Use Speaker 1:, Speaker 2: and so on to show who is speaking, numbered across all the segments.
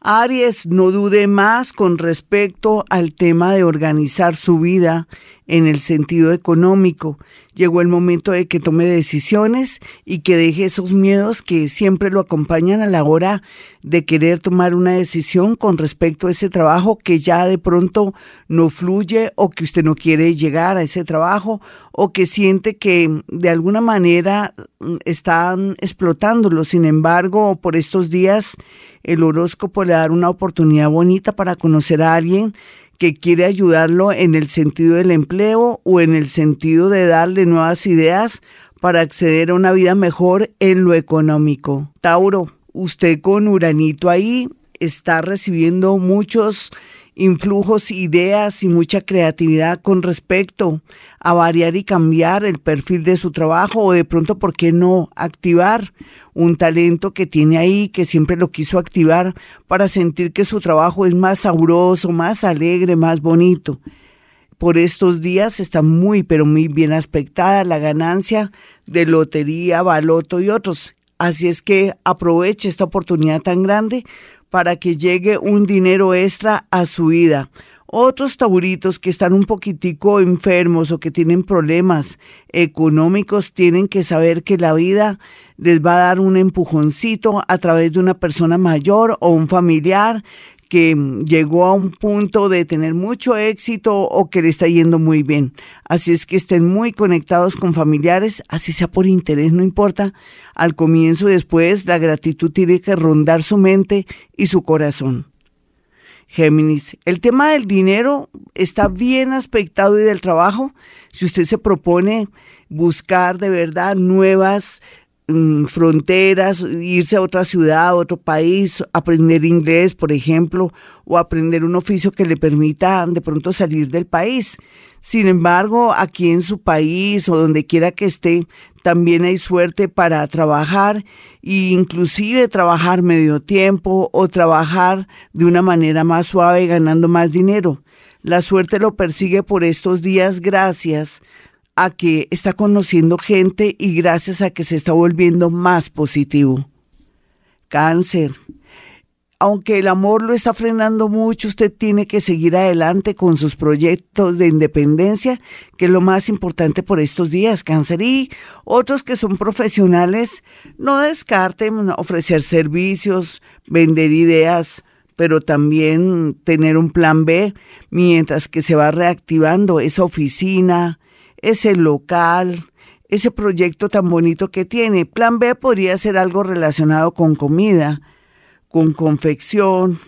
Speaker 1: Aries, no dude más con respecto al tema de organizar su vida en el sentido económico. Llegó el momento de que tome decisiones y que deje esos miedos que siempre lo acompañan a la hora de querer tomar una decisión con respecto a ese trabajo que ya de pronto no fluye o que usted no quiere llegar a ese trabajo o que siente que de alguna manera mm, están explotándolo. Sin embargo, por estos días el horóscopo le da una oportunidad bonita para conocer a alguien que quiere ayudarlo en el sentido del empleo o en el sentido de darle nuevas ideas para acceder a una vida mejor en lo económico. Tauro, usted con Uranito ahí está recibiendo muchos influjos, ideas y mucha creatividad con respecto a variar y cambiar el perfil de su trabajo o de pronto, ¿por qué no activar un talento que tiene ahí, que siempre lo quiso activar para sentir que su trabajo es más sabroso, más alegre, más bonito? Por estos días está muy, pero muy bien aspectada la ganancia de lotería, baloto y otros. Así es que aproveche esta oportunidad tan grande para que llegue un dinero extra a su vida. Otros tauritos que están un poquitico enfermos o que tienen problemas económicos tienen que saber que la vida les va a dar un empujoncito a través de una persona mayor o un familiar que llegó a un punto de tener mucho éxito o que le está yendo muy bien. Así es que estén muy conectados con familiares, así sea por interés, no importa. Al comienzo, después, la gratitud tiene que rondar su mente y su corazón. Géminis, el tema del dinero está bien aspectado y del trabajo. Si usted se propone buscar de verdad nuevas Mm, fronteras, irse a otra ciudad, a otro país, aprender inglés, por ejemplo, o aprender un oficio que le permita de pronto salir del país. Sin embargo, aquí en su país o donde quiera que esté, también hay suerte para trabajar e inclusive trabajar medio tiempo o trabajar de una manera más suave ganando más dinero. La suerte lo persigue por estos días gracias a que está conociendo gente y gracias a que se está volviendo más positivo. Cáncer. Aunque el amor lo está frenando mucho, usted tiene que seguir adelante con sus proyectos de independencia, que es lo más importante por estos días, cáncer. Y otros que son profesionales, no descarten ofrecer servicios, vender ideas, pero también tener un plan B mientras que se va reactivando esa oficina, ese local, ese proyecto tan bonito que tiene. Plan B podría ser algo relacionado con comida, con confección,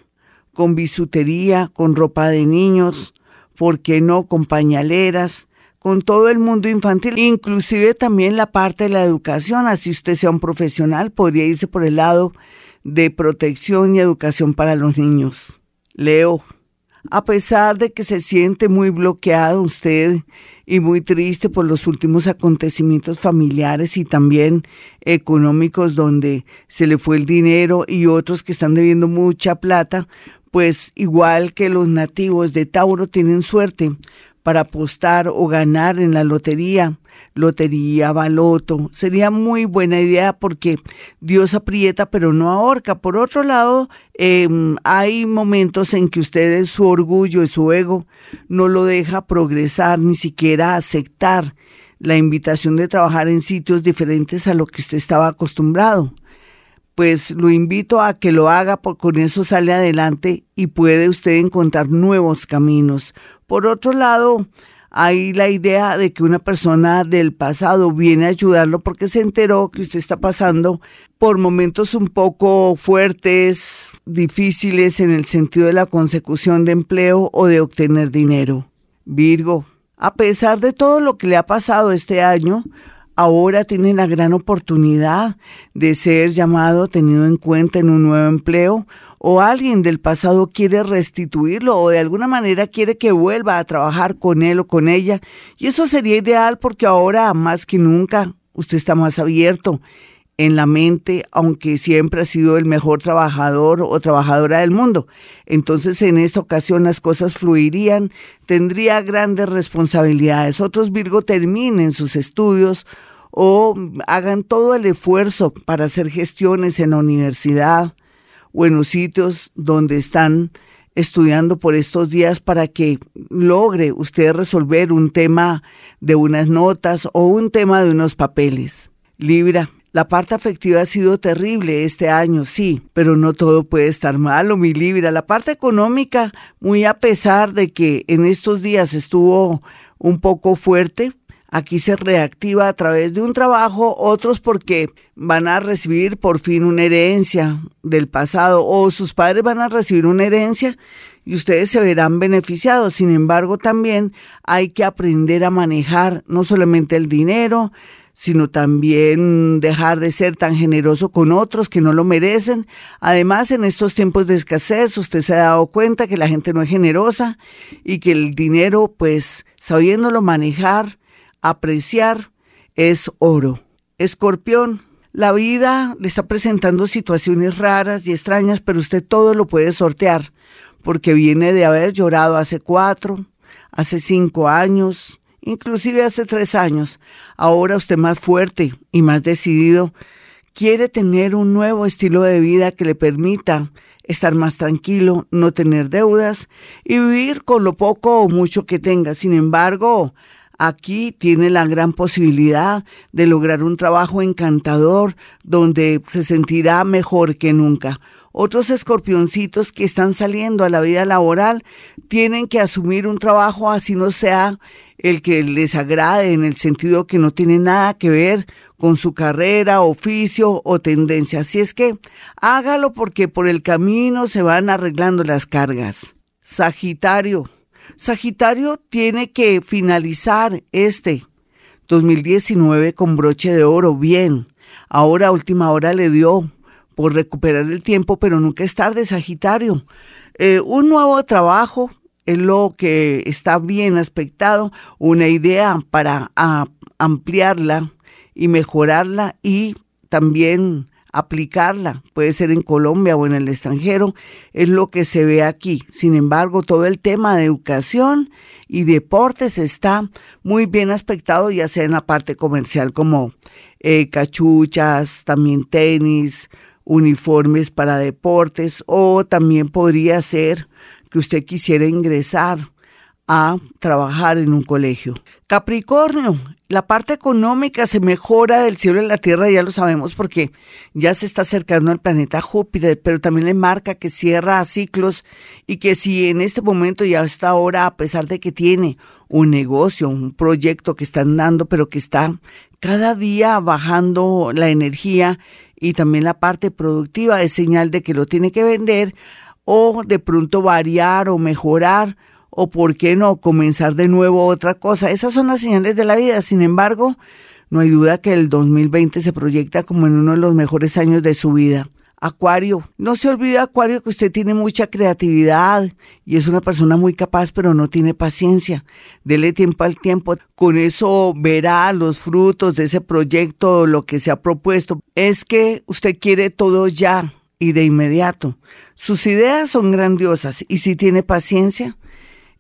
Speaker 1: con bisutería, con ropa de niños, ¿por qué no? Con pañaleras, con todo el mundo infantil, inclusive también la parte de la educación, así usted sea un profesional, podría irse por el lado de protección y educación para los niños. Leo, a pesar de que se siente muy bloqueado usted y muy triste por los últimos acontecimientos familiares y también económicos donde se le fue el dinero y otros que están debiendo mucha plata, pues igual que los nativos de Tauro tienen suerte para apostar o ganar en la lotería, lotería, baloto. Sería muy buena idea porque Dios aprieta pero no ahorca. Por otro lado, em, hay momentos en que usted, su orgullo y su ego no lo deja progresar, ni siquiera aceptar la invitación de trabajar en sitios diferentes a lo que usted estaba acostumbrado pues lo invito a que lo haga, porque con eso sale adelante y puede usted encontrar nuevos caminos. Por otro lado, hay la idea de que una persona del pasado viene a ayudarlo porque se enteró que usted está pasando por momentos un poco fuertes, difíciles en el sentido de la consecución de empleo o de obtener dinero. Virgo, a pesar de todo lo que le ha pasado este año, ahora tiene la gran oportunidad de ser llamado, tenido en cuenta en un nuevo empleo o alguien del pasado quiere restituirlo o de alguna manera quiere que vuelva a trabajar con él o con ella. Y eso sería ideal porque ahora más que nunca usted está más abierto en la mente, aunque siempre ha sido el mejor trabajador o trabajadora del mundo. Entonces en esta ocasión las cosas fluirían, tendría grandes responsabilidades. Otros Virgo terminen sus estudios o hagan todo el esfuerzo para hacer gestiones en la universidad o en los sitios donde están estudiando por estos días para que logre usted resolver un tema de unas notas o un tema de unos papeles. Libra, la parte afectiva ha sido terrible este año, sí, pero no todo puede estar malo, mi Libra. La parte económica, muy a pesar de que en estos días estuvo un poco fuerte, Aquí se reactiva a través de un trabajo, otros porque van a recibir por fin una herencia del pasado o sus padres van a recibir una herencia y ustedes se verán beneficiados. Sin embargo, también hay que aprender a manejar no solamente el dinero, sino también dejar de ser tan generoso con otros que no lo merecen. Además, en estos tiempos de escasez, usted se ha dado cuenta que la gente no es generosa y que el dinero, pues, sabiéndolo manejar, apreciar es oro. Escorpión, la vida le está presentando situaciones raras y extrañas, pero usted todo lo puede sortear, porque viene de haber llorado hace cuatro, hace cinco años, inclusive hace tres años. Ahora usted más fuerte y más decidido quiere tener un nuevo estilo de vida que le permita estar más tranquilo, no tener deudas y vivir con lo poco o mucho que tenga. Sin embargo, aquí tiene la gran posibilidad de lograr un trabajo encantador donde se sentirá mejor que nunca. Otros escorpioncitos que están saliendo a la vida laboral tienen que asumir un trabajo así no sea el que les agrade en el sentido que no tiene nada que ver con su carrera, oficio o tendencia. Así es que hágalo porque por el camino se van arreglando las cargas. Sagitario, Sagitario tiene que finalizar este 2019 con broche de oro, bien. Ahora última hora le dio por recuperar el tiempo, pero nunca es tarde, Sagitario. Eh, un nuevo trabajo es lo que está bien aspectado, una idea para ampliarla y mejorarla y también aplicarla, puede ser en Colombia o en el extranjero, es lo que se ve aquí. Sin embargo, todo el tema de educación y deportes está muy bien aspectado, ya sea en la parte comercial como eh, cachuchas, también tenis, uniformes para deportes, o también podría ser que usted quisiera ingresar a trabajar en un colegio. Capricornio, la parte económica se mejora del cielo a la tierra, ya lo sabemos porque ya se está acercando al planeta Júpiter, pero también le marca que cierra ciclos y que si en este momento y hasta ahora, a pesar de que tiene un negocio, un proyecto que están dando, pero que está cada día bajando la energía y también la parte productiva, es señal de que lo tiene que vender o de pronto variar o mejorar o por qué no comenzar de nuevo otra cosa. Esas son las señales de la vida. Sin embargo, no hay duda que el 2020 se proyecta como en uno de los mejores años de su vida. Acuario, no se olvide Acuario que usted tiene mucha creatividad y es una persona muy capaz pero no tiene paciencia. Dele tiempo al tiempo. Con eso verá los frutos de ese proyecto, lo que se ha propuesto. Es que usted quiere todo ya y de inmediato. Sus ideas son grandiosas y si tiene paciencia,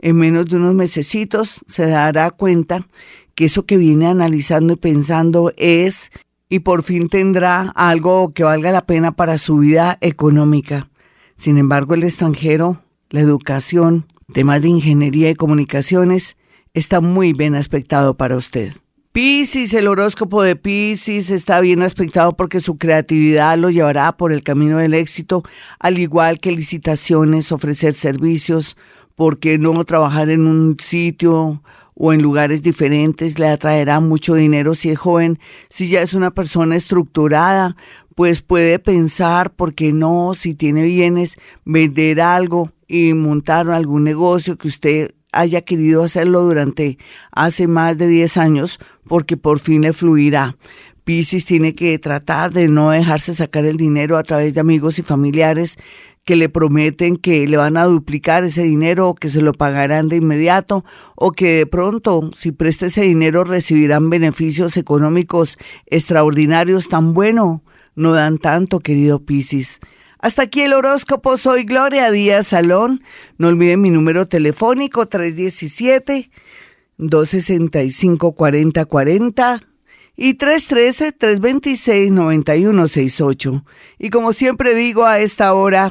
Speaker 1: en menos de unos mesecitos se dará cuenta que eso que viene analizando y pensando es y por fin tendrá algo que valga la pena para su vida económica. Sin embargo, el extranjero, la educación, temas de ingeniería y comunicaciones, está muy bien aspectado para usted. Piscis, el horóscopo de Piscis está bien aspectado porque su creatividad lo llevará por el camino del éxito, al igual que licitaciones, ofrecer servicios, ¿por qué no trabajar en un sitio o en lugares diferentes? Le atraerá mucho dinero si es joven, si ya es una persona estructurada, pues puede pensar, ¿por qué no? Si tiene bienes, vender algo y montar algún negocio que usted haya querido hacerlo durante hace más de 10 años, porque por fin le fluirá. Piscis tiene que tratar de no dejarse sacar el dinero a través de amigos y familiares que le prometen que le van a duplicar ese dinero o que se lo pagarán de inmediato o que de pronto si presta ese dinero recibirán beneficios económicos extraordinarios tan bueno no dan tanto querido Piscis. Hasta aquí el horóscopo, soy Gloria Díaz Salón. No olviden mi número telefónico 317 265 4040 y 313-326-9168. Y como siempre digo a esta hora,